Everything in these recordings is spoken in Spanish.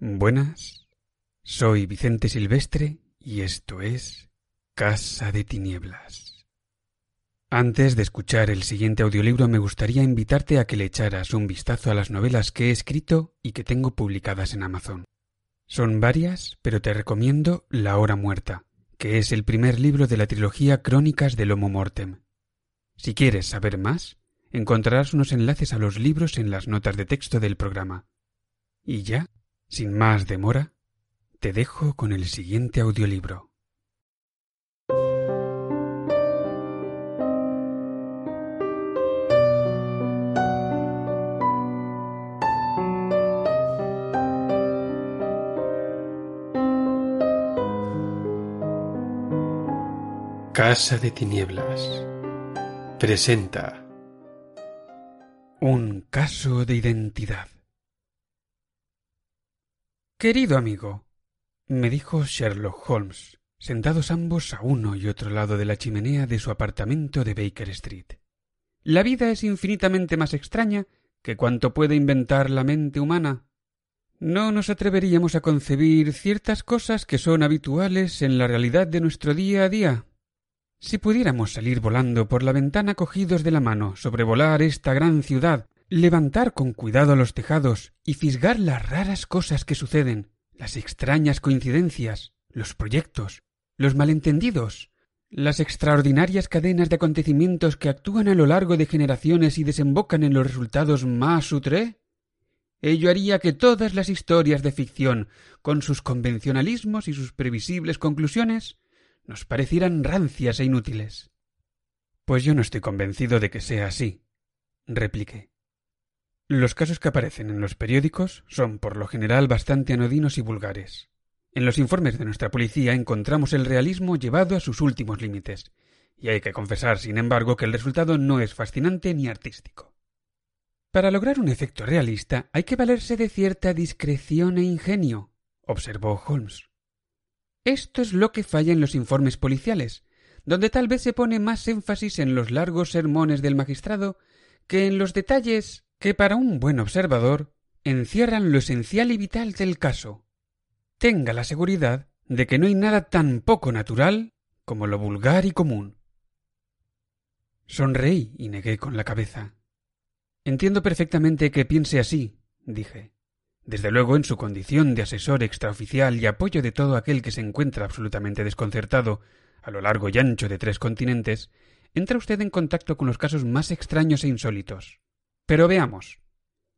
Buenas, soy Vicente Silvestre y esto es Casa de Tinieblas. Antes de escuchar el siguiente audiolibro me gustaría invitarte a que le echaras un vistazo a las novelas que he escrito y que tengo publicadas en Amazon. Son varias, pero te recomiendo La Hora Muerta, que es el primer libro de la trilogía Crónicas del Homo Mortem. Si quieres saber más, encontrarás unos enlaces a los libros en las notas de texto del programa. Y ya, sin más demora, te dejo con el siguiente audiolibro. Casa de Tinieblas presenta un caso de identidad. Querido amigo, me dijo Sherlock Holmes, sentados ambos a uno y otro lado de la chimenea de su apartamento de Baker Street. La vida es infinitamente más extraña que cuanto puede inventar la mente humana. No nos atreveríamos a concebir ciertas cosas que son habituales en la realidad de nuestro día a día. Si pudiéramos salir volando por la ventana cogidos de la mano, sobrevolar esta gran ciudad, levantar con cuidado los tejados y fisgar las raras cosas que suceden, las extrañas coincidencias, los proyectos, los malentendidos, las extraordinarias cadenas de acontecimientos que actúan a lo largo de generaciones y desembocan en los resultados más outré? Ello haría que todas las historias de ficción, con sus convencionalismos y sus previsibles conclusiones, nos parecieran rancias e inútiles. Pues yo no estoy convencido de que sea así, repliqué. Los casos que aparecen en los periódicos son por lo general bastante anodinos y vulgares. En los informes de nuestra policía encontramos el realismo llevado a sus últimos límites, y hay que confesar, sin embargo, que el resultado no es fascinante ni artístico. Para lograr un efecto realista hay que valerse de cierta discreción e ingenio, observó Holmes. Esto es lo que falla en los informes policiales, donde tal vez se pone más énfasis en los largos sermones del magistrado que en los detalles que para un buen observador encierran lo esencial y vital del caso. Tenga la seguridad de que no hay nada tan poco natural como lo vulgar y común. Sonreí y negué con la cabeza. Entiendo perfectamente que piense así, dije. Desde luego, en su condición de asesor extraoficial y apoyo de todo aquel que se encuentra absolutamente desconcertado a lo largo y ancho de tres continentes, entra usted en contacto con los casos más extraños e insólitos. Pero veamos.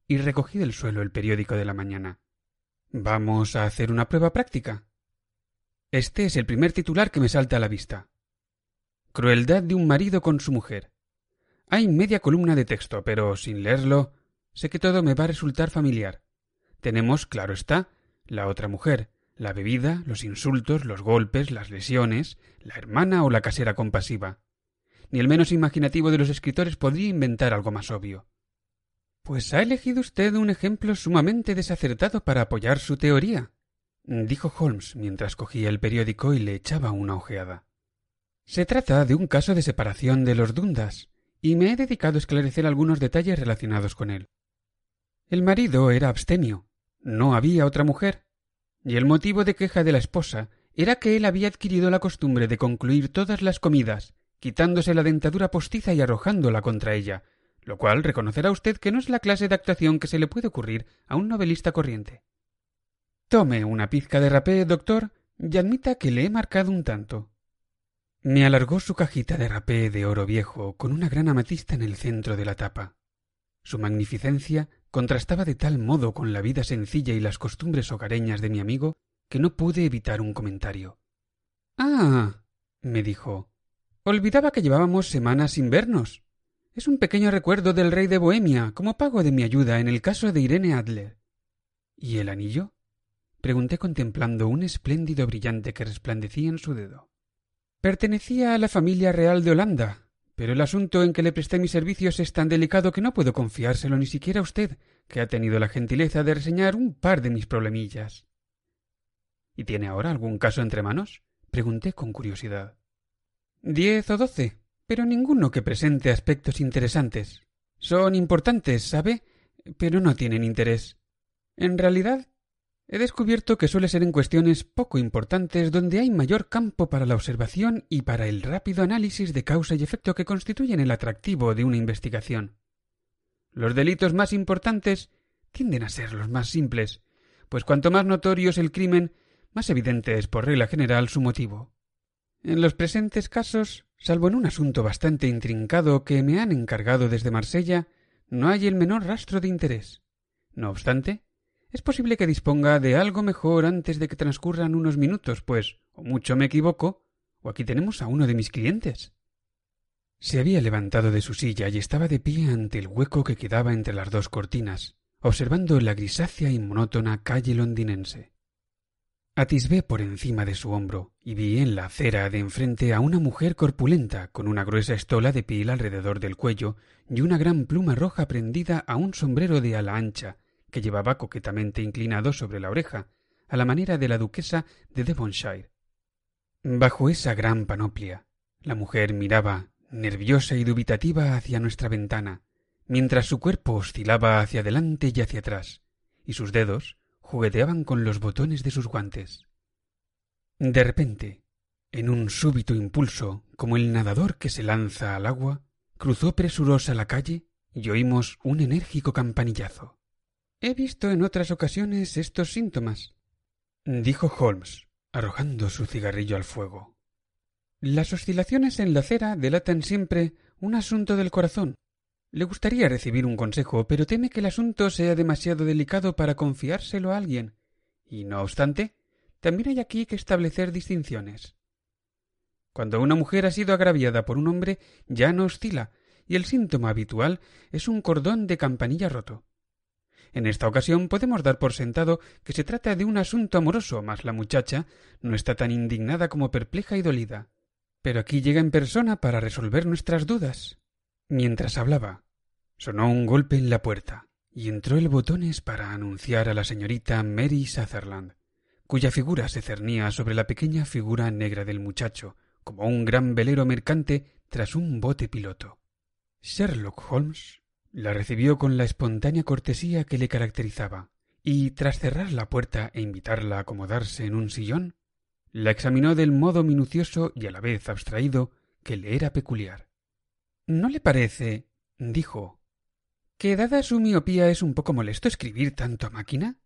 Y recogí del suelo el periódico de la mañana. Vamos a hacer una prueba práctica. Este es el primer titular que me salta a la vista. Crueldad de un marido con su mujer. Hay media columna de texto, pero sin leerlo, sé que todo me va a resultar familiar. Tenemos, claro está, la otra mujer, la bebida, los insultos, los golpes, las lesiones, la hermana o la casera compasiva. Ni el menos imaginativo de los escritores podría inventar algo más obvio. Pues ha elegido usted un ejemplo sumamente desacertado para apoyar su teoría, dijo Holmes mientras cogía el periódico y le echaba una ojeada. Se trata de un caso de separación de los Dundas, y me he dedicado a esclarecer algunos detalles relacionados con él. El marido era abstemio, no había otra mujer, y el motivo de queja de la esposa era que él había adquirido la costumbre de concluir todas las comidas, quitándose la dentadura postiza y arrojándola contra ella, lo cual reconocerá usted que no es la clase de actuación que se le puede ocurrir a un novelista corriente. Tome una pizca de rapé, doctor, y admita que le he marcado un tanto. Me alargó su cajita de rapé de oro viejo con una gran amatista en el centro de la tapa. Su magnificencia contrastaba de tal modo con la vida sencilla y las costumbres hogareñas de mi amigo que no pude evitar un comentario. Ah. me dijo. Olvidaba que llevábamos semanas sin vernos. Es un pequeño recuerdo del rey de Bohemia, como pago de mi ayuda en el caso de Irene Adler. ¿Y el anillo? pregunté contemplando un espléndido brillante que resplandecía en su dedo. Pertenecía a la familia real de Holanda, pero el asunto en que le presté mis servicios es tan delicado que no puedo confiárselo ni siquiera a usted, que ha tenido la gentileza de reseñar un par de mis problemillas. ¿Y tiene ahora algún caso entre manos? pregunté con curiosidad. Diez o doce, pero ninguno que presente aspectos interesantes. Son importantes, ¿sabe? pero no tienen interés. En realidad, he descubierto que suele ser en cuestiones poco importantes donde hay mayor campo para la observación y para el rápido análisis de causa y efecto que constituyen el atractivo de una investigación. Los delitos más importantes tienden a ser los más simples, pues cuanto más notorio es el crimen, más evidente es por regla general su motivo. En los presentes casos, salvo en un asunto bastante intrincado que me han encargado desde Marsella, no hay el menor rastro de interés. No obstante, es posible que disponga de algo mejor antes de que transcurran unos minutos, pues, o mucho me equivoco, o aquí tenemos a uno de mis clientes. Se había levantado de su silla y estaba de pie ante el hueco que quedaba entre las dos cortinas, observando la grisácea y monótona calle londinense. Atisbé por encima de su hombro y vi en la acera de enfrente a una mujer corpulenta con una gruesa estola de piel alrededor del cuello y una gran pluma roja prendida a un sombrero de ala ancha que llevaba coquetamente inclinado sobre la oreja, a la manera de la duquesa de Devonshire. Bajo esa gran panoplia, la mujer miraba, nerviosa y dubitativa, hacia nuestra ventana, mientras su cuerpo oscilaba hacia adelante y hacia atrás, y sus dedos, jugueteaban con los botones de sus guantes. De repente, en un súbito impulso, como el nadador que se lanza al agua, cruzó presurosa la calle y oímos un enérgico campanillazo. He visto en otras ocasiones estos síntomas, dijo Holmes, arrojando su cigarrillo al fuego. Las oscilaciones en la acera delatan siempre un asunto del corazón, le gustaría recibir un consejo, pero teme que el asunto sea demasiado delicado para confiárselo a alguien. Y no obstante, también hay aquí que establecer distinciones. Cuando una mujer ha sido agraviada por un hombre, ya no oscila, y el síntoma habitual es un cordón de campanilla roto. En esta ocasión podemos dar por sentado que se trata de un asunto amoroso, mas la muchacha no está tan indignada como perpleja y dolida. Pero aquí llega en persona para resolver nuestras dudas. Mientras hablaba, sonó un golpe en la puerta y entró el botones para anunciar a la señorita Mary Sutherland, cuya figura se cernía sobre la pequeña figura negra del muchacho, como un gran velero mercante tras un bote piloto. Sherlock Holmes la recibió con la espontánea cortesía que le caracterizaba, y tras cerrar la puerta e invitarla a acomodarse en un sillón, la examinó del modo minucioso y a la vez abstraído que le era peculiar. ¿No le parece, dijo, que dada su miopía es un poco molesto escribir tanto a máquina?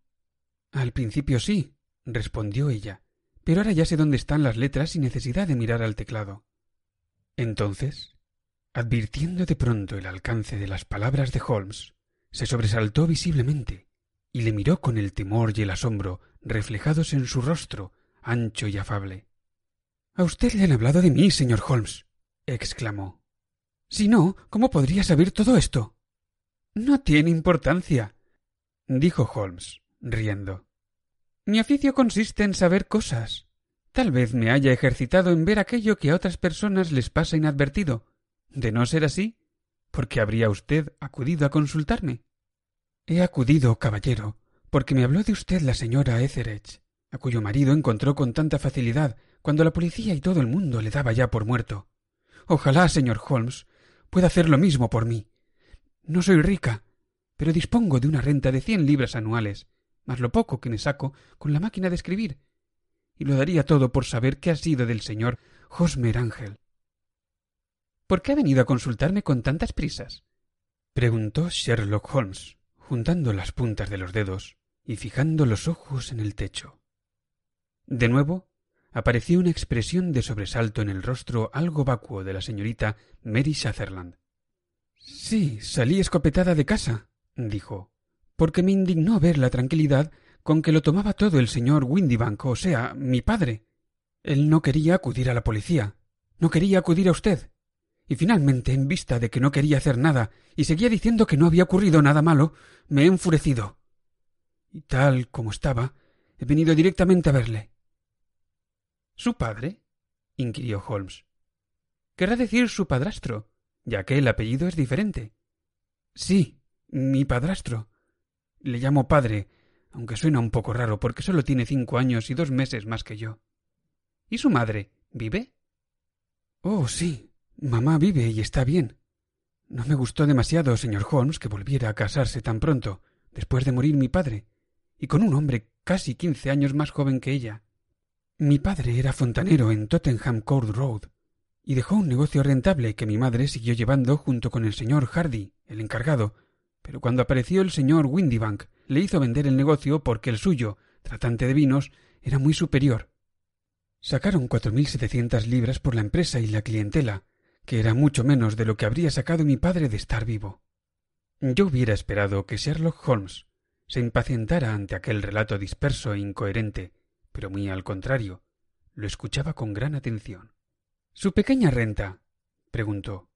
Al principio sí, respondió ella, pero ahora ya sé dónde están las letras sin necesidad de mirar al teclado. Entonces, advirtiendo de pronto el alcance de las palabras de Holmes, se sobresaltó visiblemente y le miró con el temor y el asombro reflejados en su rostro ancho y afable. A usted le han hablado de mí, señor Holmes, exclamó. Si no, ¿cómo podría saber todo esto? No tiene importancia, dijo Holmes, riendo. Mi oficio consiste en saber cosas. Tal vez me haya ejercitado en ver aquello que a otras personas les pasa inadvertido. De no ser así, ¿por qué habría usted acudido a consultarme? He acudido, caballero, porque me habló de usted la señora Etheredge, a cuyo marido encontró con tanta facilidad cuando la policía y todo el mundo le daba ya por muerto. Ojalá, señor Holmes, pueda hacer lo mismo por mí. No soy rica, pero dispongo de una renta de cien libras anuales, más lo poco que me saco con la máquina de escribir, y lo daría todo por saber qué ha sido del señor Hosmer Ángel. ¿Por qué ha venido a consultarme con tantas prisas? preguntó Sherlock Holmes, juntando las puntas de los dedos y fijando los ojos en el techo. De nuevo apareció una expresión de sobresalto en el rostro algo vacuo de la señorita Mary Sutherland. Sí, salí escopetada de casa, dijo, porque me indignó ver la tranquilidad con que lo tomaba todo el señor Windibank, o sea, mi padre. Él no quería acudir a la policía, no quería acudir a usted. Y finalmente, en vista de que no quería hacer nada y seguía diciendo que no había ocurrido nada malo, me he enfurecido. Y tal como estaba, He venido directamente a verle. ¿Su padre? inquirió Holmes. Querrá decir su padrastro, ya que el apellido es diferente. Sí, mi padrastro. Le llamo padre, aunque suena un poco raro porque solo tiene cinco años y dos meses más que yo. ¿Y su madre? ¿Vive? Oh, sí. Mamá vive y está bien. No me gustó demasiado, señor Holmes, que volviera a casarse tan pronto, después de morir mi padre, y con un hombre casi quince años más joven que ella. Mi padre era fontanero en Tottenham Court Road, y dejó un negocio rentable que mi madre siguió llevando junto con el señor Hardy, el encargado, pero cuando apareció el señor Windybank, le hizo vender el negocio porque el suyo, tratante de vinos, era muy superior. Sacaron cuatro mil setecientas libras por la empresa y la clientela, que era mucho menos de lo que habría sacado mi padre de estar vivo. Yo hubiera esperado que Sherlock Holmes se impacientara ante aquel relato disperso e incoherente, pero muy al contrario, lo escuchaba con gran atención. ¿Su pequeña renta? preguntó.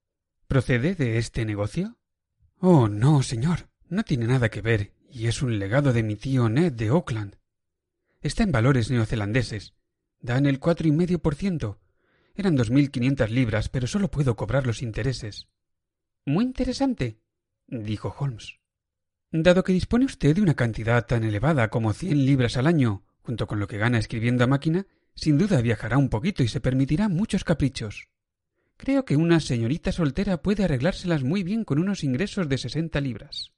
¿Procede de este negocio? Oh, no, señor. No tiene nada que ver, y es un legado de mi tío Ned de Oakland. Está en valores neozelandeses. Dan el cuatro y medio por ciento. Eran dos mil quinientas libras, pero solo puedo cobrar los intereses. Muy interesante, dijo Holmes. Dado que dispone usted de una cantidad tan elevada como cien libras al año, junto con lo que gana escribiendo a máquina, sin duda viajará un poquito y se permitirá muchos caprichos. Creo que una señorita soltera puede arreglárselas muy bien con unos ingresos de sesenta libras.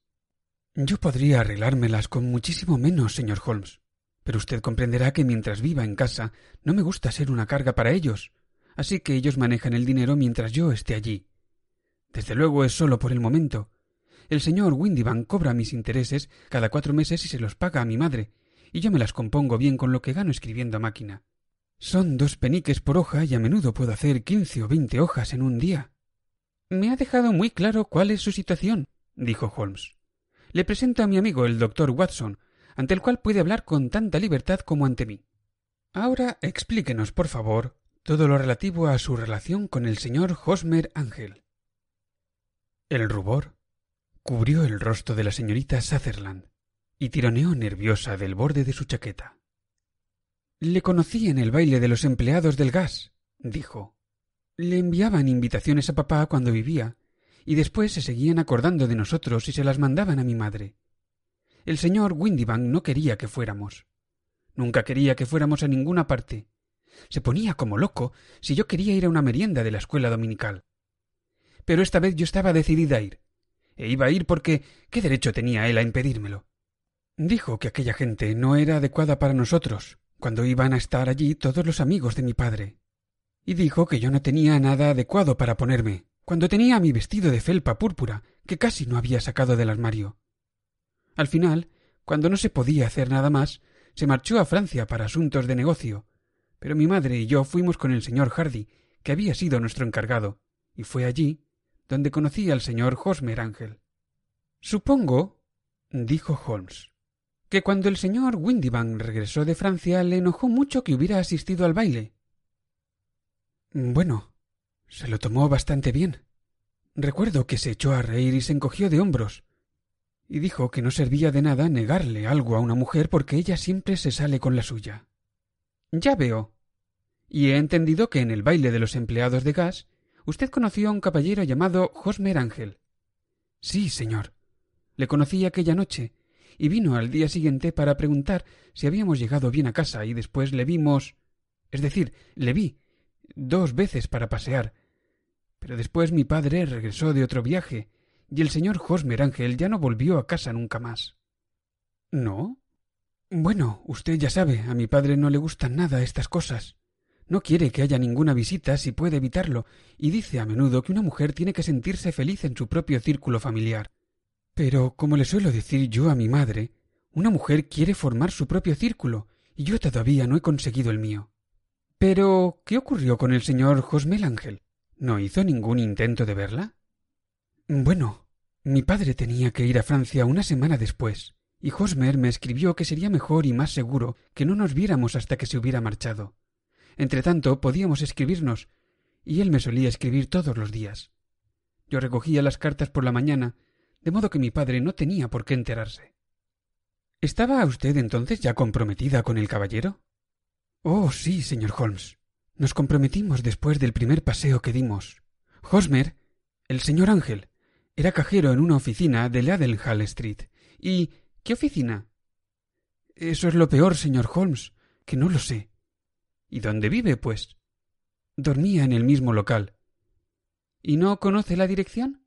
Yo podría arreglármelas con muchísimo menos, señor Holmes. Pero usted comprenderá que mientras viva en casa no me gusta ser una carga para ellos, así que ellos manejan el dinero mientras yo esté allí. Desde luego es solo por el momento. El señor Windybank cobra mis intereses cada cuatro meses y se los paga a mi madre, y yo me las compongo bien con lo que gano escribiendo a máquina. Son dos peniques por hoja y a menudo puedo hacer quince o veinte hojas en un día. Me ha dejado muy claro cuál es su situación, dijo Holmes. Le presento a mi amigo el doctor Watson, ante el cual puede hablar con tanta libertad como ante mí. Ahora explíquenos, por favor, todo lo relativo a su relación con el señor Hosmer Ángel. El rubor cubrió el rostro de la señorita Sutherland y tironeó nerviosa del borde de su chaqueta. Le conocí en el baile de los empleados del gas, dijo. Le enviaban invitaciones a papá cuando vivía, y después se seguían acordando de nosotros y se las mandaban a mi madre. El señor Windybank no quería que fuéramos. Nunca quería que fuéramos a ninguna parte. Se ponía como loco si yo quería ir a una merienda de la escuela dominical. Pero esta vez yo estaba decidida a ir. E iba a ir porque ¿qué derecho tenía él a impedírmelo? Dijo que aquella gente no era adecuada para nosotros, cuando iban a estar allí todos los amigos de mi padre. Y dijo que yo no tenía nada adecuado para ponerme, cuando tenía mi vestido de felpa púrpura, que casi no había sacado del armario. Al final, cuando no se podía hacer nada más, se marchó a Francia para asuntos de negocio, pero mi madre y yo fuimos con el señor Hardy, que había sido nuestro encargado, y fue allí donde conocí al señor Hosmer Ángel. Supongo, dijo Holmes, que cuando el señor Windybank regresó de Francia le enojó mucho que hubiera asistido al baile. Bueno, se lo tomó bastante bien. Recuerdo que se echó a reír y se encogió de hombros, y dijo que no servía de nada negarle algo a una mujer porque ella siempre se sale con la suya. Ya veo. Y he entendido que en el baile de los empleados de gas usted conoció a un caballero llamado Hosmer Ángel. Sí, señor. Le conocí aquella noche, y vino al día siguiente para preguntar si habíamos llegado bien a casa, y después le vimos. Es decir, le vi dos veces para pasear, pero después mi padre regresó de otro viaje, y el señor Hosmer Ángel ya no volvió a casa nunca más. ¿No? Bueno, usted ya sabe, a mi padre no le gustan nada estas cosas. No quiere que haya ninguna visita si puede evitarlo, y dice a menudo que una mujer tiene que sentirse feliz en su propio círculo familiar. Pero, como le suelo decir yo a mi madre, una mujer quiere formar su propio círculo, y yo todavía no he conseguido el mío. Pero, ¿qué ocurrió con el señor Hosmer Ángel? ¿No hizo ningún intento de verla? Bueno, mi padre tenía que ir a Francia una semana después, y Hosmer me escribió que sería mejor y más seguro que no nos viéramos hasta que se hubiera marchado. Entretanto, podíamos escribirnos, y él me solía escribir todos los días. Yo recogía las cartas por la mañana, de modo que mi padre no tenía por qué enterarse. ¿Estaba usted entonces ya comprometida con el caballero? Oh, sí, señor Holmes. Nos comprometimos después del primer paseo que dimos. Hosmer, el señor Ángel, era cajero en una oficina de Ladenhall Street. ¿Y qué oficina? Eso es lo peor, señor Holmes, que no lo sé. ¿Y dónde vive, pues? Dormía en el mismo local. ¿Y no conoce la dirección?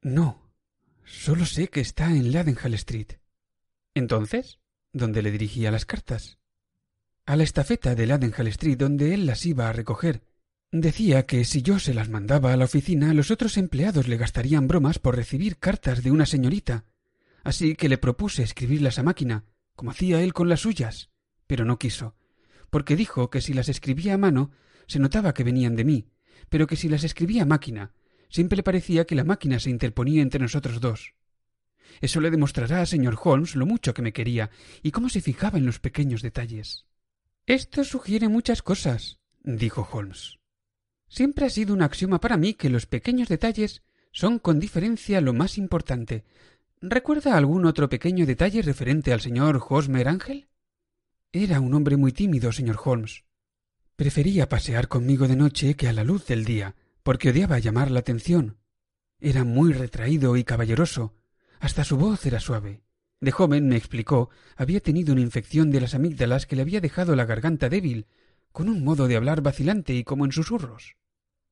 No. Solo sé que está en Ladenhall Street. Entonces, ¿dónde le dirigía las cartas? A la estafeta de Ladenhall Street, donde él las iba a recoger. Decía que si yo se las mandaba a la oficina, los otros empleados le gastarían bromas por recibir cartas de una señorita. Así que le propuse escribirlas a máquina, como hacía él con las suyas. Pero no quiso, porque dijo que si las escribía a mano, se notaba que venían de mí, pero que si las escribía a máquina, siempre le parecía que la máquina se interponía entre nosotros dos. Eso le demostrará señor Holmes lo mucho que me quería y cómo se fijaba en los pequeños detalles. Esto sugiere muchas cosas, dijo Holmes. Siempre ha sido un axioma para mí que los pequeños detalles son con diferencia lo más importante. ¿Recuerda algún otro pequeño detalle referente al señor Hosmer Ángel? Era un hombre muy tímido, señor Holmes. Prefería pasear conmigo de noche que a la luz del día, porque odiaba llamar la atención. Era muy retraído y caballeroso. Hasta su voz era suave. De joven, me explicó, había tenido una infección de las amígdalas que le había dejado la garganta débil, con un modo de hablar vacilante y como en susurros.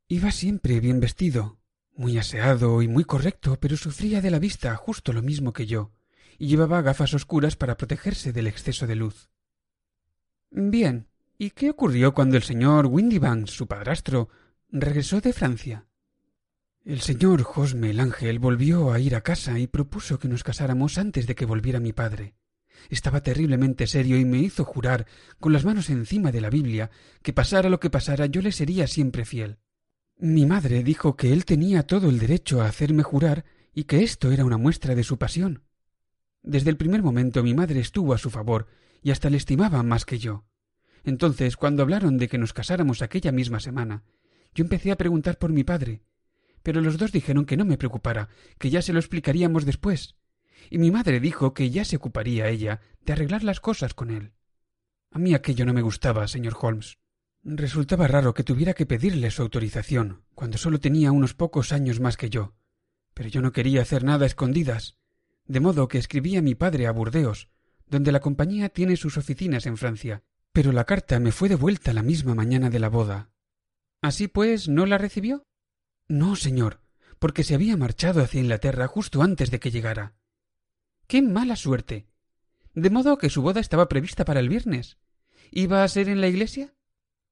Iba siempre bien vestido, muy aseado y muy correcto, pero sufría de la vista justo lo mismo que yo, y llevaba gafas oscuras para protegerse del exceso de luz. Bien, ¿y qué ocurrió cuando el señor Windybanks, su padrastro, regresó de Francia? El señor Josme el Ángel volvió a ir a casa y propuso que nos casáramos antes de que volviera mi padre. Estaba terriblemente serio y me hizo jurar, con las manos encima de la Biblia, que pasara lo que pasara yo le sería siempre fiel. Mi madre dijo que él tenía todo el derecho a hacerme jurar y que esto era una muestra de su pasión. Desde el primer momento mi madre estuvo a su favor y hasta le estimaba más que yo. Entonces, cuando hablaron de que nos casáramos aquella misma semana, yo empecé a preguntar por mi padre, pero los dos dijeron que no me preocupara, que ya se lo explicaríamos después. Y mi madre dijo que ya se ocuparía ella de arreglar las cosas con él. A mí aquello no me gustaba, señor Holmes. Resultaba raro que tuviera que pedirle su autorización, cuando solo tenía unos pocos años más que yo. Pero yo no quería hacer nada a escondidas, de modo que escribí a mi padre a Burdeos, donde la compañía tiene sus oficinas en Francia. Pero la carta me fue devuelta la misma mañana de la boda. Así pues, ¿no la recibió? No, señor, porque se había marchado hacia Inglaterra justo antes de que llegara. ¡Qué mala suerte! De modo que su boda estaba prevista para el viernes. ¿Iba a ser en la iglesia?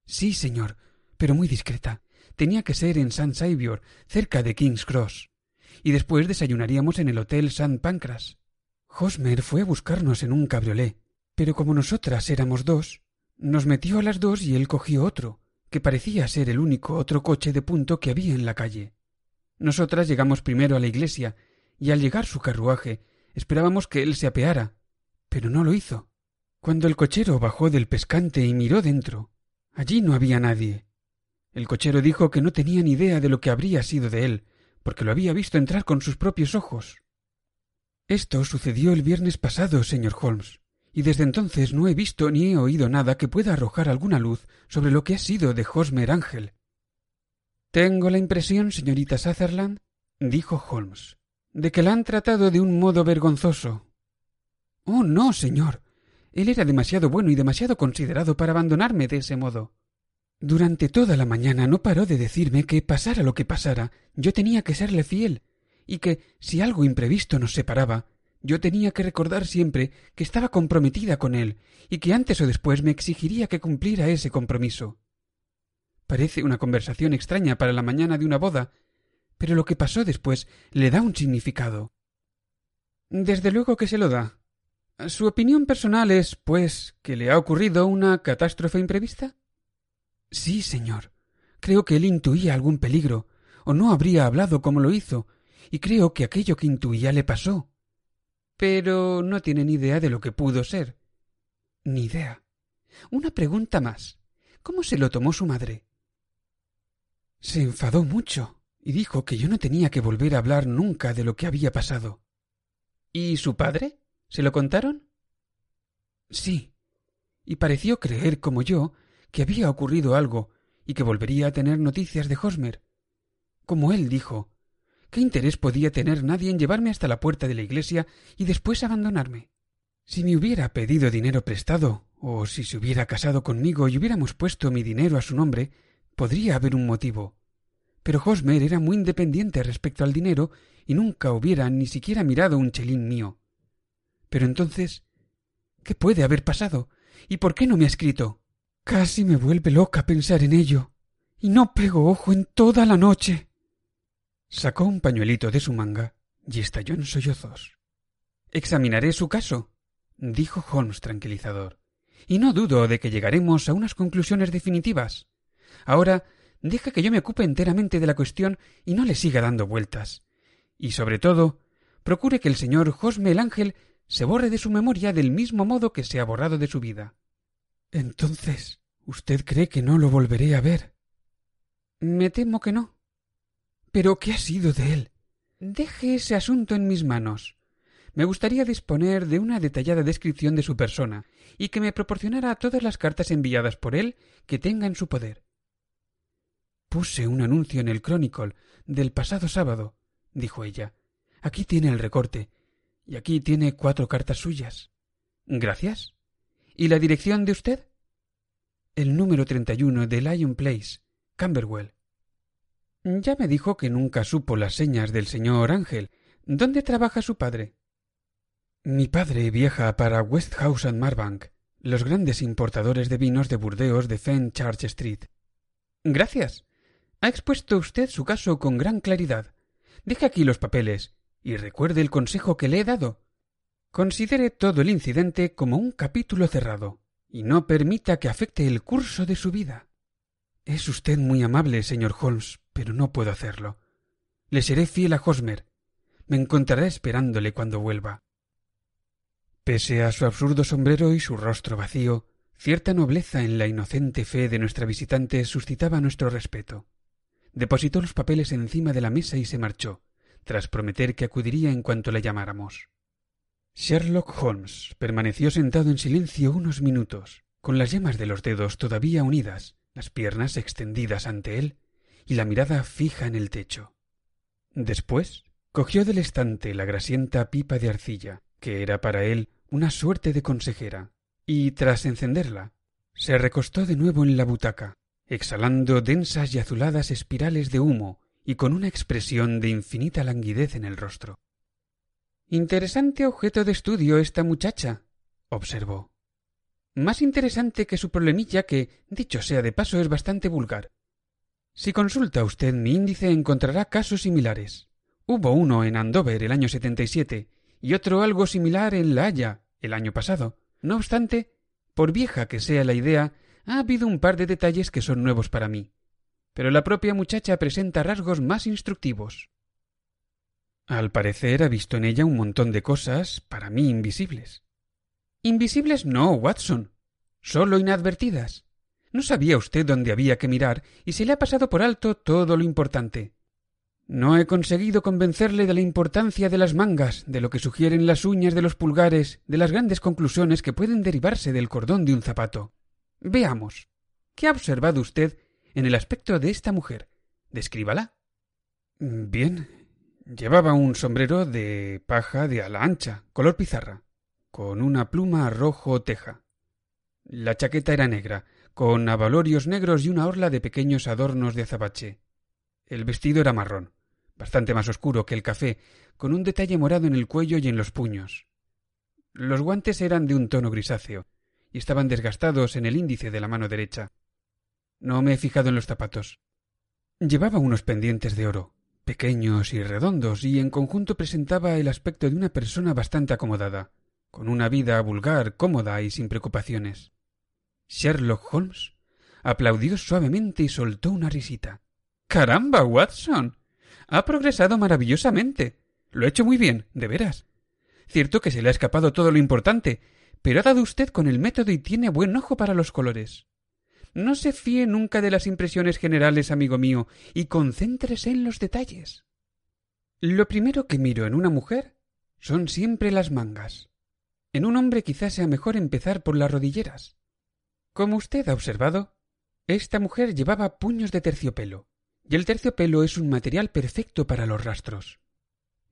Sí, señor, pero muy discreta. Tenía que ser en St. Saviour, cerca de King's Cross. Y después desayunaríamos en el Hotel St. Pancras. Hosmer fue a buscarnos en un cabriolé, pero como nosotras éramos dos, nos metió a las dos y él cogió otro, que parecía ser el único otro coche de punto que había en la calle. Nosotras llegamos primero a la iglesia, y al llegar su carruaje esperábamos que él se apeara, pero no lo hizo. Cuando el cochero bajó del pescante y miró dentro, allí no había nadie. El cochero dijo que no tenía ni idea de lo que habría sido de él, porque lo había visto entrar con sus propios ojos. Esto sucedió el viernes pasado, señor Holmes y desde entonces no he visto ni he oído nada que pueda arrojar alguna luz sobre lo que ha sido de Hosmer Ángel. Tengo la impresión, señorita Sutherland, dijo Holmes, de que la han tratado de un modo vergonzoso. Oh, no, señor. Él era demasiado bueno y demasiado considerado para abandonarme de ese modo. Durante toda la mañana no paró de decirme que pasara lo que pasara, yo tenía que serle fiel, y que si algo imprevisto nos separaba, yo tenía que recordar siempre que estaba comprometida con él y que antes o después me exigiría que cumpliera ese compromiso. Parece una conversación extraña para la mañana de una boda, pero lo que pasó después le da un significado. Desde luego que se lo da. Su opinión personal es, pues, que le ha ocurrido una catástrofe imprevista. Sí, señor. Creo que él intuía algún peligro, o no habría hablado como lo hizo, y creo que aquello que intuía le pasó pero no tiene ni idea de lo que pudo ser. Ni idea. Una pregunta más. ¿Cómo se lo tomó su madre? Se enfadó mucho y dijo que yo no tenía que volver a hablar nunca de lo que había pasado. ¿Y su padre? ¿Se lo contaron? Sí. Y pareció creer, como yo, que había ocurrido algo y que volvería a tener noticias de Hosmer. Como él dijo, ¿qué interés podía tener nadie en llevarme hasta la puerta de la iglesia y después abandonarme? Si me hubiera pedido dinero prestado, o si se hubiera casado conmigo y hubiéramos puesto mi dinero a su nombre, podría haber un motivo. Pero Hosmer era muy independiente respecto al dinero y nunca hubiera ni siquiera mirado un chelín mío. Pero entonces, ¿qué puede haber pasado? ¿Y por qué no me ha escrito? Casi me vuelve loca pensar en ello. Y no pego ojo en toda la noche. Sacó un pañuelito de su manga y estalló en sollozos. Examinaré su caso, dijo Holmes tranquilizador, y no dudo de que llegaremos a unas conclusiones definitivas. Ahora deja que yo me ocupe enteramente de la cuestión y no le siga dando vueltas. Y sobre todo, procure que el señor Josme el Ángel se borre de su memoria del mismo modo que se ha borrado de su vida. Entonces, ¿usted cree que no lo volveré a ver? Me temo que no. Pero ¿qué ha sido de él? Deje ese asunto en mis manos. Me gustaría disponer de una detallada descripción de su persona y que me proporcionara todas las cartas enviadas por él que tenga en su poder. Puse un anuncio en el Chronicle del pasado sábado, dijo ella. Aquí tiene el recorte. Y aquí tiene cuatro cartas suyas. Gracias. ¿Y la dirección de usted? El número treinta y uno de Lion Place, Camberwell. Ya me dijo que nunca supo las señas del señor Ángel. ¿Dónde trabaja su padre? Mi padre viaja para Westhouse and Marbank, los grandes importadores de vinos de Burdeos de Fenchurch Street. Gracias. Ha expuesto usted su caso con gran claridad. Deje aquí los papeles y recuerde el consejo que le he dado. Considere todo el incidente como un capítulo cerrado y no permita que afecte el curso de su vida. Es usted muy amable, señor Holmes, pero no puedo hacerlo. Le seré fiel a Hosmer. Me encontrará esperándole cuando vuelva. Pese a su absurdo sombrero y su rostro vacío, cierta nobleza en la inocente fe de nuestra visitante suscitaba nuestro respeto depositó los papeles encima de la mesa y se marchó, tras prometer que acudiría en cuanto le llamáramos. Sherlock Holmes permaneció sentado en silencio unos minutos, con las yemas de los dedos todavía unidas, las piernas extendidas ante él y la mirada fija en el techo. Después cogió del estante la grasienta pipa de arcilla, que era para él una suerte de consejera, y tras encenderla, se recostó de nuevo en la butaca, exhalando densas y azuladas espirales de humo y con una expresión de infinita languidez en el rostro. Interesante objeto de estudio esta muchacha, observó. Más interesante que su problemilla que, dicho sea de paso, es bastante vulgar. Si consulta usted mi índice encontrará casos similares. Hubo uno en Andover el año setenta y siete y otro algo similar en La Haya el año pasado. No obstante, por vieja que sea la idea, ha habido un par de detalles que son nuevos para mí, pero la propia muchacha presenta rasgos más instructivos. Al parecer ha visto en ella un montón de cosas para mí invisibles. Invisibles no, Watson. Solo inadvertidas. No sabía usted dónde había que mirar y se le ha pasado por alto todo lo importante. No he conseguido convencerle de la importancia de las mangas, de lo que sugieren las uñas de los pulgares, de las grandes conclusiones que pueden derivarse del cordón de un zapato. Veamos. ¿Qué ha observado usted en el aspecto de esta mujer? Descríbala. Bien. Llevaba un sombrero de paja de ala ancha, color pizarra, con una pluma rojo teja. La chaqueta era negra, con abalorios negros y una orla de pequeños adornos de azabache. El vestido era marrón, bastante más oscuro que el café, con un detalle morado en el cuello y en los puños. Los guantes eran de un tono grisáceo, y estaban desgastados en el índice de la mano derecha. No me he fijado en los zapatos. Llevaba unos pendientes de oro, pequeños y redondos, y en conjunto presentaba el aspecto de una persona bastante acomodada, con una vida vulgar, cómoda y sin preocupaciones. Sherlock Holmes aplaudió suavemente y soltó una risita. Caramba, Watson. Ha progresado maravillosamente. Lo ha hecho muy bien, de veras. Cierto que se le ha escapado todo lo importante, pero ha dado usted con el método y tiene buen ojo para los colores. No se fíe nunca de las impresiones generales, amigo mío, y concéntrese en los detalles. Lo primero que miro en una mujer son siempre las mangas. En un hombre quizás sea mejor empezar por las rodilleras. Como usted ha observado, esta mujer llevaba puños de terciopelo, y el terciopelo es un material perfecto para los rastros.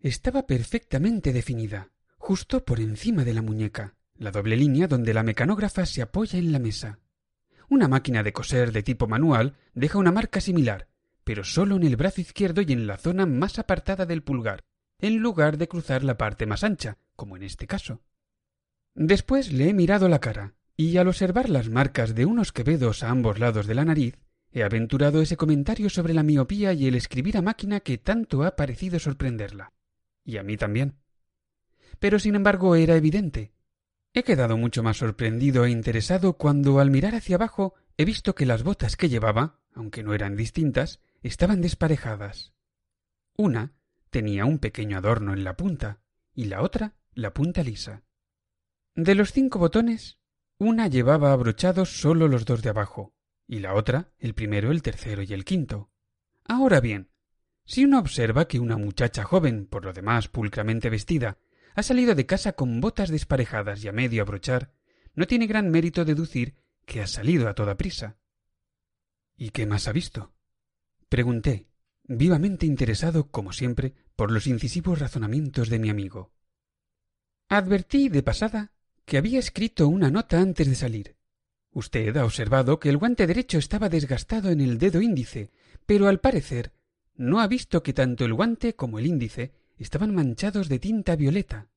Estaba perfectamente definida, justo por encima de la muñeca, la doble línea donde la mecanógrafa se apoya en la mesa. Una máquina de coser de tipo manual deja una marca similar, pero solo en el brazo izquierdo y en la zona más apartada del pulgar, en lugar de cruzar la parte más ancha, como en este caso. Después le he mirado la cara, y al observar las marcas de unos quevedos a ambos lados de la nariz, he aventurado ese comentario sobre la miopía y el escribir a máquina que tanto ha parecido sorprenderla. Y a mí también. Pero sin embargo era evidente. He quedado mucho más sorprendido e interesado cuando al mirar hacia abajo he visto que las botas que llevaba, aunque no eran distintas, estaban desparejadas. Una tenía un pequeño adorno en la punta y la otra la punta lisa. De los cinco botones, una llevaba abrochados solo los dos de abajo, y la otra el primero, el tercero y el quinto. Ahora bien, si uno observa que una muchacha joven, por lo demás pulcramente vestida, ha salido de casa con botas desparejadas y a medio abrochar, no tiene gran mérito deducir que ha salido a toda prisa. ¿Y qué más ha visto? Pregunté, vivamente interesado, como siempre, por los incisivos razonamientos de mi amigo. Advertí de pasada que había escrito una nota antes de salir. Usted ha observado que el guante derecho estaba desgastado en el dedo índice, pero al parecer no ha visto que tanto el guante como el índice estaban manchados de tinta violeta.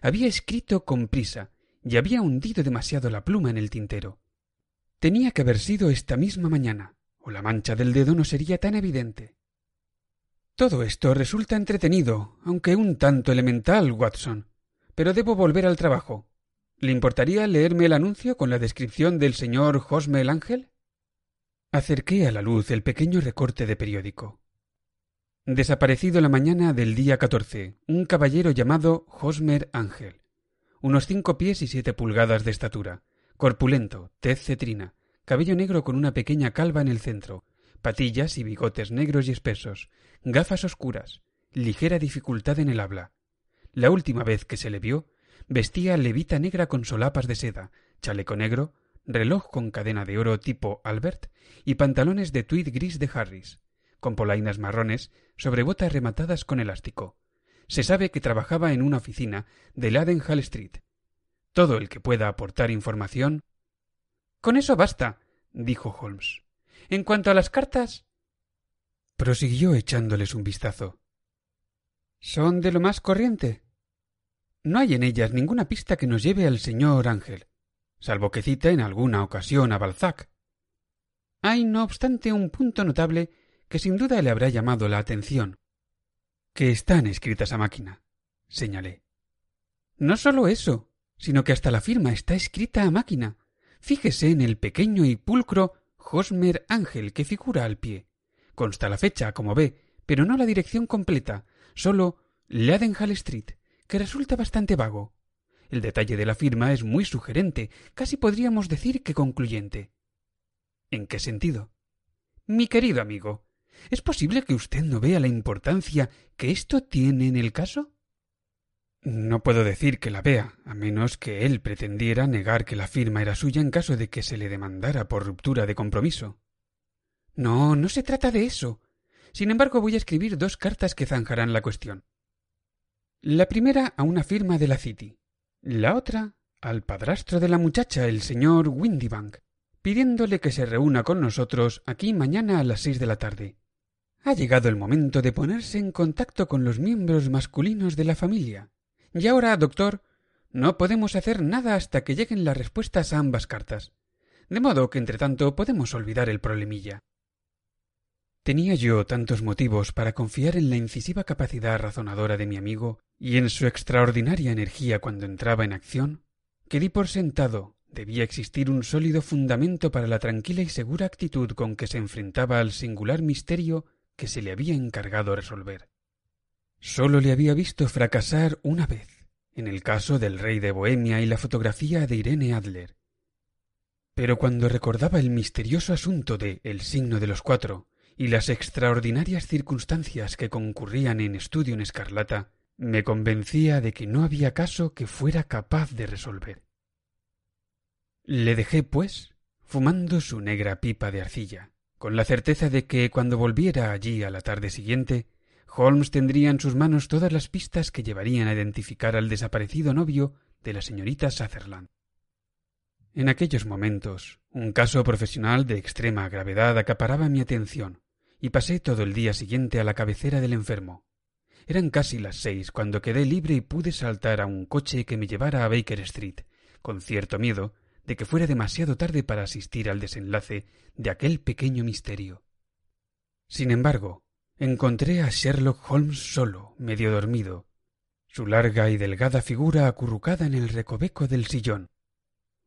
Había escrito con prisa y había hundido demasiado la pluma en el tintero. Tenía que haber sido esta misma mañana, o la mancha del dedo no sería tan evidente. Todo esto resulta entretenido, aunque un tanto elemental, Watson. Pero debo volver al trabajo. ¿Le importaría leerme el anuncio con la descripción del señor Josme el Ángel? Acerqué a la luz el pequeño recorte de periódico. Desaparecido la mañana del día catorce, un caballero llamado Josmer Ángel, unos cinco pies y siete pulgadas de estatura, corpulento, tez cetrina, cabello negro con una pequeña calva en el centro, patillas y bigotes negros y espesos, gafas oscuras, ligera dificultad en el habla. La última vez que se le vio, Vestía levita negra con solapas de seda, chaleco negro, reloj con cadena de oro tipo Albert y pantalones de tweed gris de Harris, con polainas marrones sobre botas rematadas con elástico. Se sabe que trabajaba en una oficina de Ladenhall Street. Todo el que pueda aportar información. Con eso basta, dijo Holmes. En cuanto a las cartas. prosiguió echándoles un vistazo. Son de lo más corriente. No hay en ellas ninguna pista que nos lleve al señor Ángel, salvo que cita en alguna ocasión a Balzac. Hay, no obstante, un punto notable que sin duda le habrá llamado la atención. Que están escritas a máquina, señalé. No solo eso, sino que hasta la firma está escrita a máquina. Fíjese en el pequeño y pulcro Josmer Ángel que figura al pie. Consta la fecha, como ve, pero no la dirección completa, solo Leadenhall Street que resulta bastante vago. El detalle de la firma es muy sugerente, casi podríamos decir que concluyente. ¿En qué sentido? Mi querido amigo, ¿es posible que usted no vea la importancia que esto tiene en el caso? No puedo decir que la vea, a menos que él pretendiera negar que la firma era suya en caso de que se le demandara por ruptura de compromiso. No, no se trata de eso. Sin embargo, voy a escribir dos cartas que zanjarán la cuestión. La primera a una firma de la City, la otra al padrastro de la muchacha, el señor Windybank, pidiéndole que se reúna con nosotros aquí mañana a las seis de la tarde. Ha llegado el momento de ponerse en contacto con los miembros masculinos de la familia. Y ahora, doctor, no podemos hacer nada hasta que lleguen las respuestas a ambas cartas. De modo que, entre tanto, podemos olvidar el problemilla. Tenía yo tantos motivos para confiar en la incisiva capacidad razonadora de mi amigo y en su extraordinaria energía cuando entraba en acción, que di por sentado debía existir un sólido fundamento para la tranquila y segura actitud con que se enfrentaba al singular misterio que se le había encargado resolver. Sólo le había visto fracasar una vez, en el caso del rey de Bohemia y la fotografía de Irene Adler. Pero cuando recordaba el misterioso asunto de El signo de los cuatro y las extraordinarias circunstancias que concurrían en estudio en escarlata, me convencía de que no había caso que fuera capaz de resolver. Le dejé, pues, fumando su negra pipa de arcilla, con la certeza de que cuando volviera allí a la tarde siguiente, Holmes tendría en sus manos todas las pistas que llevarían a identificar al desaparecido novio de la señorita Sutherland. En aquellos momentos, un caso profesional de extrema gravedad acaparaba mi atención, y pasé todo el día siguiente a la cabecera del enfermo. Eran casi las seis cuando quedé libre y pude saltar a un coche que me llevara a Baker Street, con cierto miedo de que fuera demasiado tarde para asistir al desenlace de aquel pequeño misterio. Sin embargo, encontré a Sherlock Holmes solo, medio dormido, su larga y delgada figura acurrucada en el recoveco del sillón,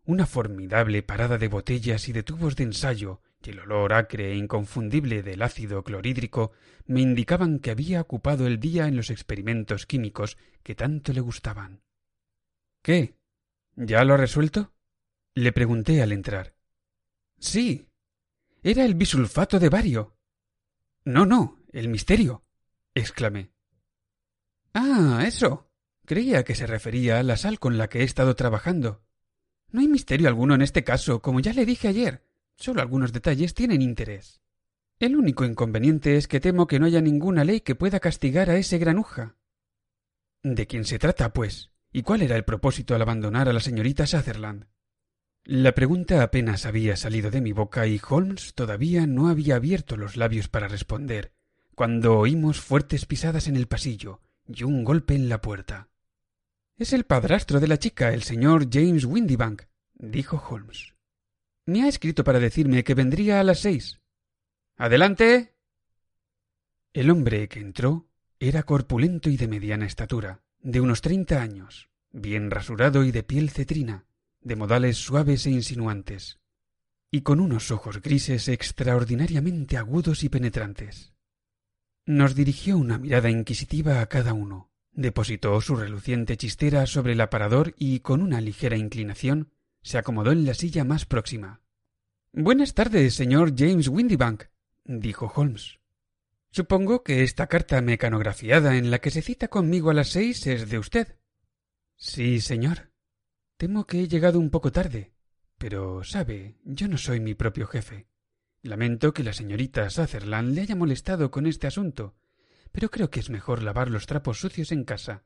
una formidable parada de botellas y de tubos de ensayo y el olor acre e inconfundible del ácido clorhídrico me indicaban que había ocupado el día en los experimentos químicos que tanto le gustaban. ¿Qué? ¿Ya lo ha resuelto? le pregunté al entrar. Sí. Era el bisulfato de bario. No, no, el misterio. exclamé. Ah, eso. Creía que se refería a la sal con la que he estado trabajando. No hay misterio alguno en este caso, como ya le dije ayer. Solo algunos detalles tienen interés. El único inconveniente es que temo que no haya ninguna ley que pueda castigar a ese granuja. ¿De quién se trata, pues? ¿Y cuál era el propósito al abandonar a la señorita Sutherland? La pregunta apenas había salido de mi boca y Holmes todavía no había abierto los labios para responder, cuando oímos fuertes pisadas en el pasillo y un golpe en la puerta. Es el padrastro de la chica, el señor James Windibank, dijo Holmes. Me ha escrito para decirme que vendría a las seis. Adelante. El hombre que entró era corpulento y de mediana estatura, de unos treinta años, bien rasurado y de piel cetrina, de modales suaves e insinuantes, y con unos ojos grises extraordinariamente agudos y penetrantes. Nos dirigió una mirada inquisitiva a cada uno, Depositó su reluciente chistera sobre el aparador y, con una ligera inclinación, se acomodó en la silla más próxima. Buenas tardes, señor James Windibank, dijo Holmes. Supongo que esta carta mecanografiada en la que se cita conmigo a las seis es de usted. Sí, señor. Temo que he llegado un poco tarde. Pero, sabe, yo no soy mi propio jefe. Lamento que la señorita Sutherland le haya molestado con este asunto, pero creo que es mejor lavar los trapos sucios en casa.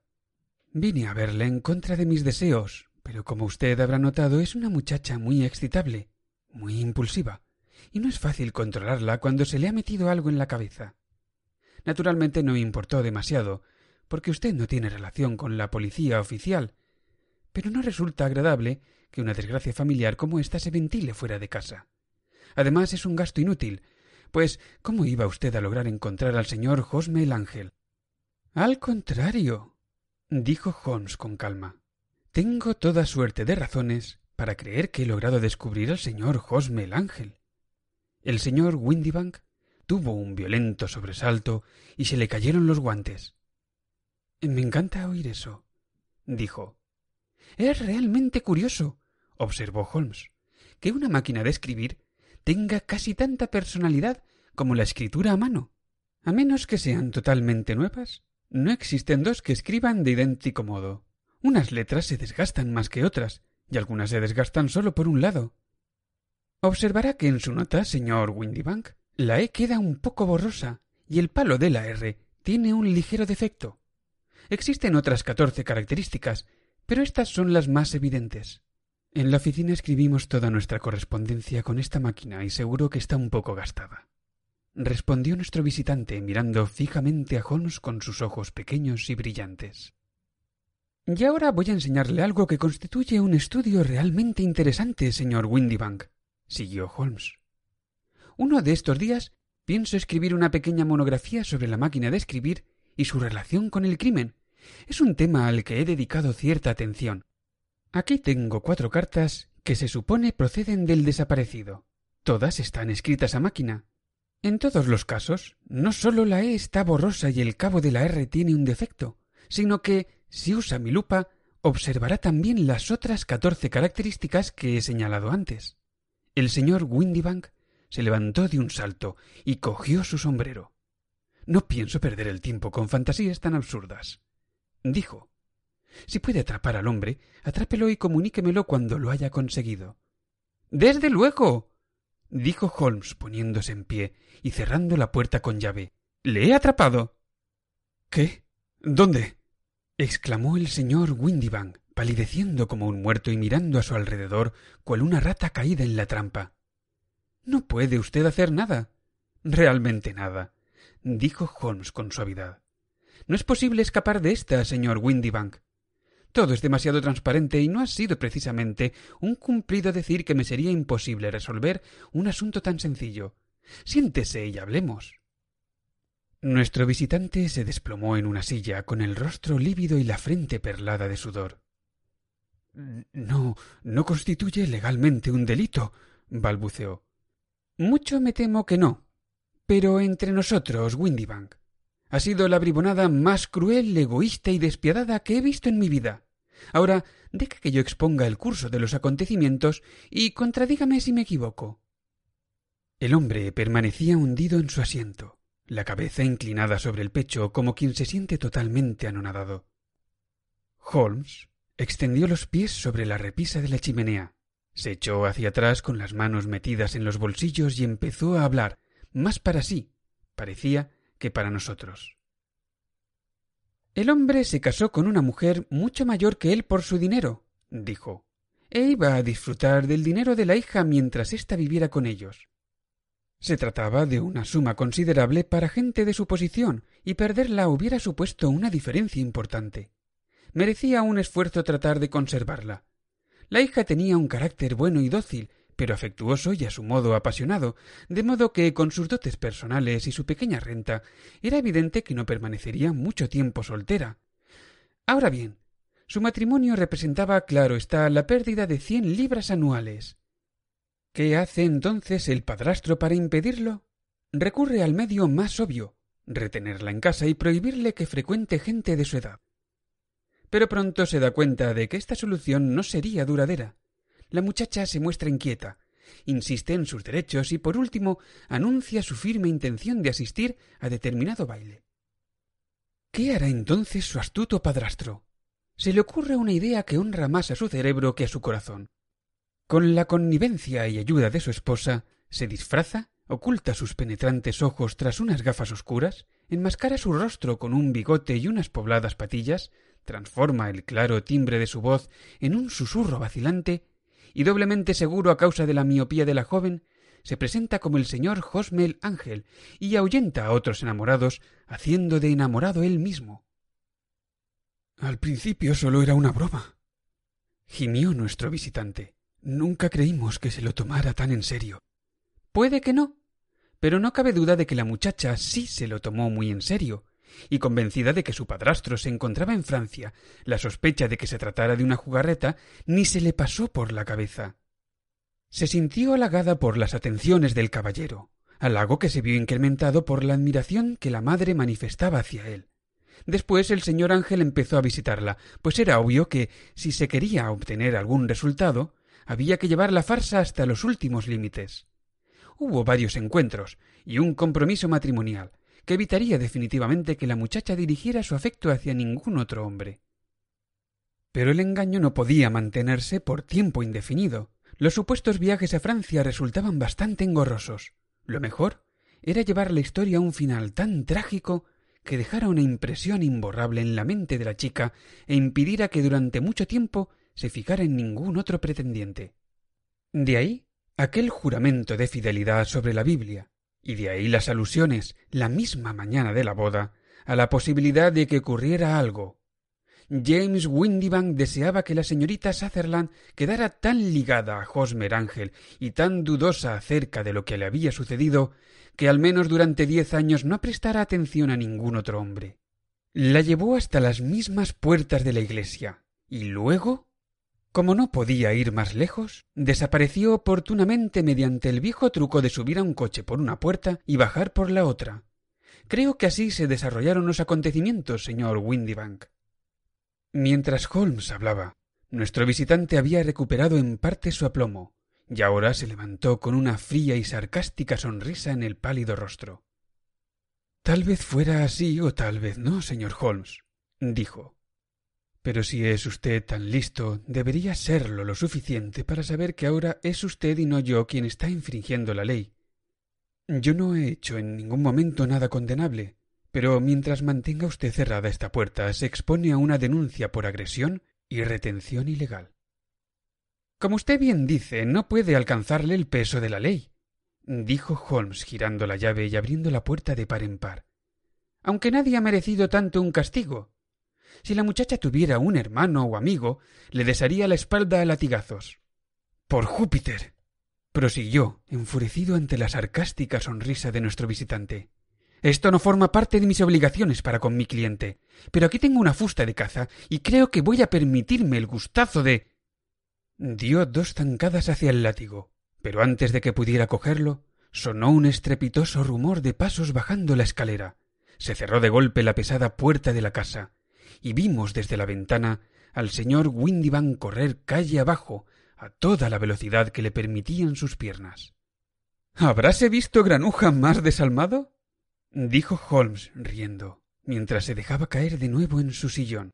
Vine a verle en contra de mis deseos, pero como usted habrá notado es una muchacha muy excitable, muy impulsiva, y no es fácil controlarla cuando se le ha metido algo en la cabeza. Naturalmente no me importó demasiado, porque usted no tiene relación con la policía oficial, pero no resulta agradable que una desgracia familiar como esta se ventile fuera de casa. Además es un gasto inútil, pues, ¿cómo iba usted a lograr encontrar al señor Josme el Ángel? Al contrario, dijo Holmes con calma. Tengo toda suerte de razones para creer que he logrado descubrir al señor Josme el Ángel. El señor Windibank tuvo un violento sobresalto y se le cayeron los guantes. Me encanta oír eso, dijo. Es realmente curioso, observó Holmes, que una máquina de escribir tenga casi tanta personalidad como la escritura a mano. A menos que sean totalmente nuevas, no existen dos que escriban de idéntico modo. Unas letras se desgastan más que otras, y algunas se desgastan solo por un lado. Observará que en su nota, señor Windibank, la E queda un poco borrosa y el palo de la R tiene un ligero defecto. Existen otras catorce características, pero estas son las más evidentes. En la oficina escribimos toda nuestra correspondencia con esta máquina y seguro que está un poco gastada. Respondió nuestro visitante mirando fijamente a Holmes con sus ojos pequeños y brillantes. Y ahora voy a enseñarle algo que constituye un estudio realmente interesante, señor Windibank, siguió Holmes. Uno de estos días pienso escribir una pequeña monografía sobre la máquina de escribir y su relación con el crimen. Es un tema al que he dedicado cierta atención, Aquí tengo cuatro cartas que se supone proceden del desaparecido. Todas están escritas a máquina. En todos los casos, no sólo la E está borrosa y el cabo de la R tiene un defecto, sino que, si usa mi lupa, observará también las otras catorce características que he señalado antes. El señor Windibank se levantó de un salto y cogió su sombrero. No pienso perder el tiempo con fantasías tan absurdas dijo. Si puede atrapar al hombre, atrápelo y comuníquemelo cuando lo haya conseguido. Desde luego. dijo Holmes poniéndose en pie y cerrando la puerta con llave. Le he atrapado. ¿Qué? ¿Dónde? Exclamó el señor Windibank, palideciendo como un muerto y mirando a su alrededor cual una rata caída en la trampa. No puede usted hacer nada. Realmente nada, dijo Holmes con suavidad. No es posible escapar de esta, señor Windibank. Todo es demasiado transparente y no ha sido precisamente un cumplido decir que me sería imposible resolver un asunto tan sencillo. Siéntese y hablemos. Nuestro visitante se desplomó en una silla con el rostro lívido y la frente perlada de sudor. No, no constituye legalmente un delito, balbuceó. Mucho me temo que no. Pero entre nosotros, Windybank, ha sido la bribonada más cruel, egoísta y despiadada que he visto en mi vida. Ahora, deje que yo exponga el curso de los acontecimientos y contradígame si me equivoco. El hombre permanecía hundido en su asiento, la cabeza inclinada sobre el pecho como quien se siente totalmente anonadado. Holmes extendió los pies sobre la repisa de la chimenea, se echó hacia atrás con las manos metidas en los bolsillos y empezó a hablar, más para sí, parecía, que para nosotros. El hombre se casó con una mujer mucho mayor que él por su dinero, dijo, e iba a disfrutar del dinero de la hija mientras ésta viviera con ellos. Se trataba de una suma considerable para gente de su posición, y perderla hubiera supuesto una diferencia importante. Merecía un esfuerzo tratar de conservarla. La hija tenía un carácter bueno y dócil, pero afectuoso y a su modo apasionado, de modo que con sus dotes personales y su pequeña renta era evidente que no permanecería mucho tiempo soltera. Ahora bien, su matrimonio representaba, claro está, la pérdida de cien libras anuales. ¿Qué hace entonces el padrastro para impedirlo? Recurre al medio más obvio, retenerla en casa y prohibirle que frecuente gente de su edad. Pero pronto se da cuenta de que esta solución no sería duradera. La muchacha se muestra inquieta, insiste en sus derechos y, por último, anuncia su firme intención de asistir a determinado baile. ¿Qué hará entonces su astuto padrastro? Se le ocurre una idea que honra más a su cerebro que a su corazón. Con la connivencia y ayuda de su esposa, se disfraza, oculta sus penetrantes ojos tras unas gafas oscuras, enmascara su rostro con un bigote y unas pobladas patillas, transforma el claro timbre de su voz en un susurro vacilante y doblemente seguro a causa de la miopía de la joven, se presenta como el señor Josmel Ángel y ahuyenta a otros enamorados, haciendo de enamorado él mismo. Al principio solo era una broma. gimió nuestro visitante. Nunca creímos que se lo tomara tan en serio. Puede que no, pero no cabe duda de que la muchacha sí se lo tomó muy en serio, y convencida de que su padrastro se encontraba en Francia, la sospecha de que se tratara de una jugarreta ni se le pasó por la cabeza. Se sintió halagada por las atenciones del caballero, halago que se vio incrementado por la admiración que la madre manifestaba hacia él. Después el señor Ángel empezó a visitarla, pues era obvio que, si se quería obtener algún resultado, había que llevar la farsa hasta los últimos límites. Hubo varios encuentros y un compromiso matrimonial, que evitaría definitivamente que la muchacha dirigiera su afecto hacia ningún otro hombre. Pero el engaño no podía mantenerse por tiempo indefinido. Los supuestos viajes a Francia resultaban bastante engorrosos. Lo mejor era llevar la historia a un final tan trágico que dejara una impresión imborrable en la mente de la chica e impidiera que durante mucho tiempo se fijara en ningún otro pretendiente. De ahí aquel juramento de fidelidad sobre la Biblia, y de ahí las alusiones, la misma mañana de la boda, a la posibilidad de que ocurriera algo. James Windibank deseaba que la señorita Sutherland quedara tan ligada a Hosmer Ángel y tan dudosa acerca de lo que le había sucedido, que al menos durante diez años no prestara atención a ningún otro hombre. La llevó hasta las mismas puertas de la iglesia, y luego como no podía ir más lejos, desapareció oportunamente mediante el viejo truco de subir a un coche por una puerta y bajar por la otra. Creo que así se desarrollaron los acontecimientos, señor Windibank. Mientras Holmes hablaba, nuestro visitante había recuperado en parte su aplomo, y ahora se levantó con una fría y sarcástica sonrisa en el pálido rostro. Tal vez fuera así o tal vez no, señor Holmes, dijo. Pero si es usted tan listo, debería serlo lo suficiente para saber que ahora es usted y no yo quien está infringiendo la ley. Yo no he hecho en ningún momento nada condenable, pero mientras mantenga usted cerrada esta puerta se expone a una denuncia por agresión y retención ilegal. Como usted bien dice, no puede alcanzarle el peso de la ley, dijo Holmes girando la llave y abriendo la puerta de par en par. Aunque nadie ha merecido tanto un castigo. Si la muchacha tuviera un hermano o amigo, le desharía la espalda a latigazos. Por Júpiter. prosiguió, enfurecido ante la sarcástica sonrisa de nuestro visitante. Esto no forma parte de mis obligaciones para con mi cliente, pero aquí tengo una fusta de caza y creo que voy a permitirme el gustazo de. dio dos zancadas hacia el látigo, pero antes de que pudiera cogerlo, sonó un estrepitoso rumor de pasos bajando la escalera. Se cerró de golpe la pesada puerta de la casa, y vimos desde la ventana al señor Windivan correr calle abajo a toda la velocidad que le permitían sus piernas. ¿Habráse visto granuja más desalmado? dijo Holmes riendo, mientras se dejaba caer de nuevo en su sillón.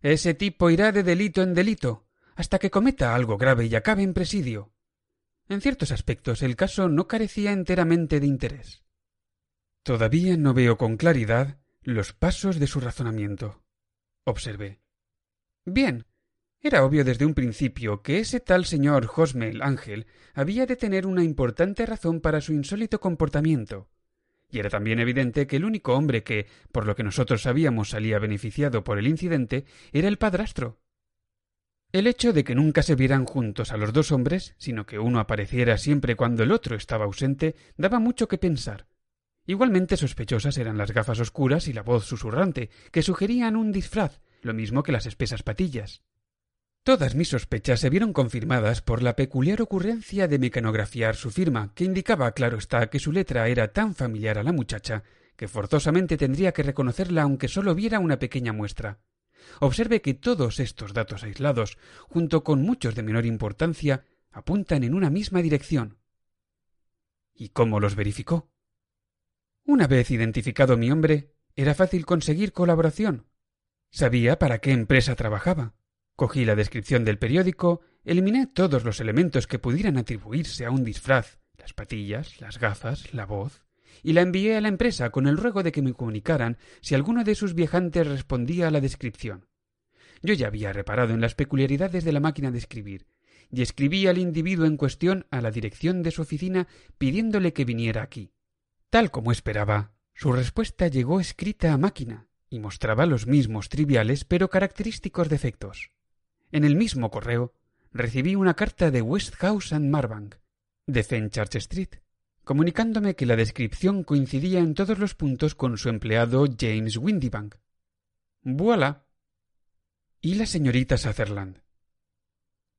Ese tipo irá de delito en delito, hasta que cometa algo grave y acabe en presidio. En ciertos aspectos el caso no carecía enteramente de interés. Todavía no veo con claridad los pasos de su razonamiento. Observé. Bien. Era obvio desde un principio que ese tal señor Hosmel Ángel había de tener una importante razón para su insólito comportamiento. Y era también evidente que el único hombre que, por lo que nosotros sabíamos, salía beneficiado por el incidente era el padrastro. El hecho de que nunca se vieran juntos a los dos hombres, sino que uno apareciera siempre cuando el otro estaba ausente, daba mucho que pensar. Igualmente sospechosas eran las gafas oscuras y la voz susurrante, que sugerían un disfraz, lo mismo que las espesas patillas. Todas mis sospechas se vieron confirmadas por la peculiar ocurrencia de mecanografiar su firma, que indicaba, claro está, que su letra era tan familiar a la muchacha que forzosamente tendría que reconocerla aunque sólo viera una pequeña muestra. Observe que todos estos datos aislados, junto con muchos de menor importancia, apuntan en una misma dirección. ¿Y cómo los verificó? Una vez identificado mi hombre, era fácil conseguir colaboración. Sabía para qué empresa trabajaba. Cogí la descripción del periódico, eliminé todos los elementos que pudieran atribuirse a un disfraz, las patillas, las gafas, la voz, y la envié a la empresa con el ruego de que me comunicaran si alguno de sus viajantes respondía a la descripción. Yo ya había reparado en las peculiaridades de la máquina de escribir, y escribí al individuo en cuestión a la dirección de su oficina pidiéndole que viniera aquí. Tal como esperaba, su respuesta llegó escrita a máquina y mostraba los mismos triviales pero característicos defectos. En el mismo correo recibí una carta de Westhouse and Marbank, de Fenchurch Street, comunicándome que la descripción coincidía en todos los puntos con su empleado James Windibank. Voilà. Y la señorita Sutherland.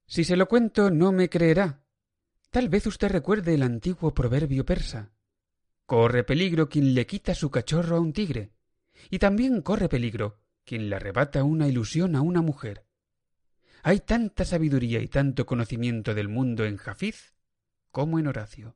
Si se lo cuento no me creerá. Tal vez usted recuerde el antiguo proverbio persa Corre peligro quien le quita su cachorro a un tigre, y también corre peligro quien le arrebata una ilusión a una mujer. Hay tanta sabiduría y tanto conocimiento del mundo en Jafiz como en Horacio.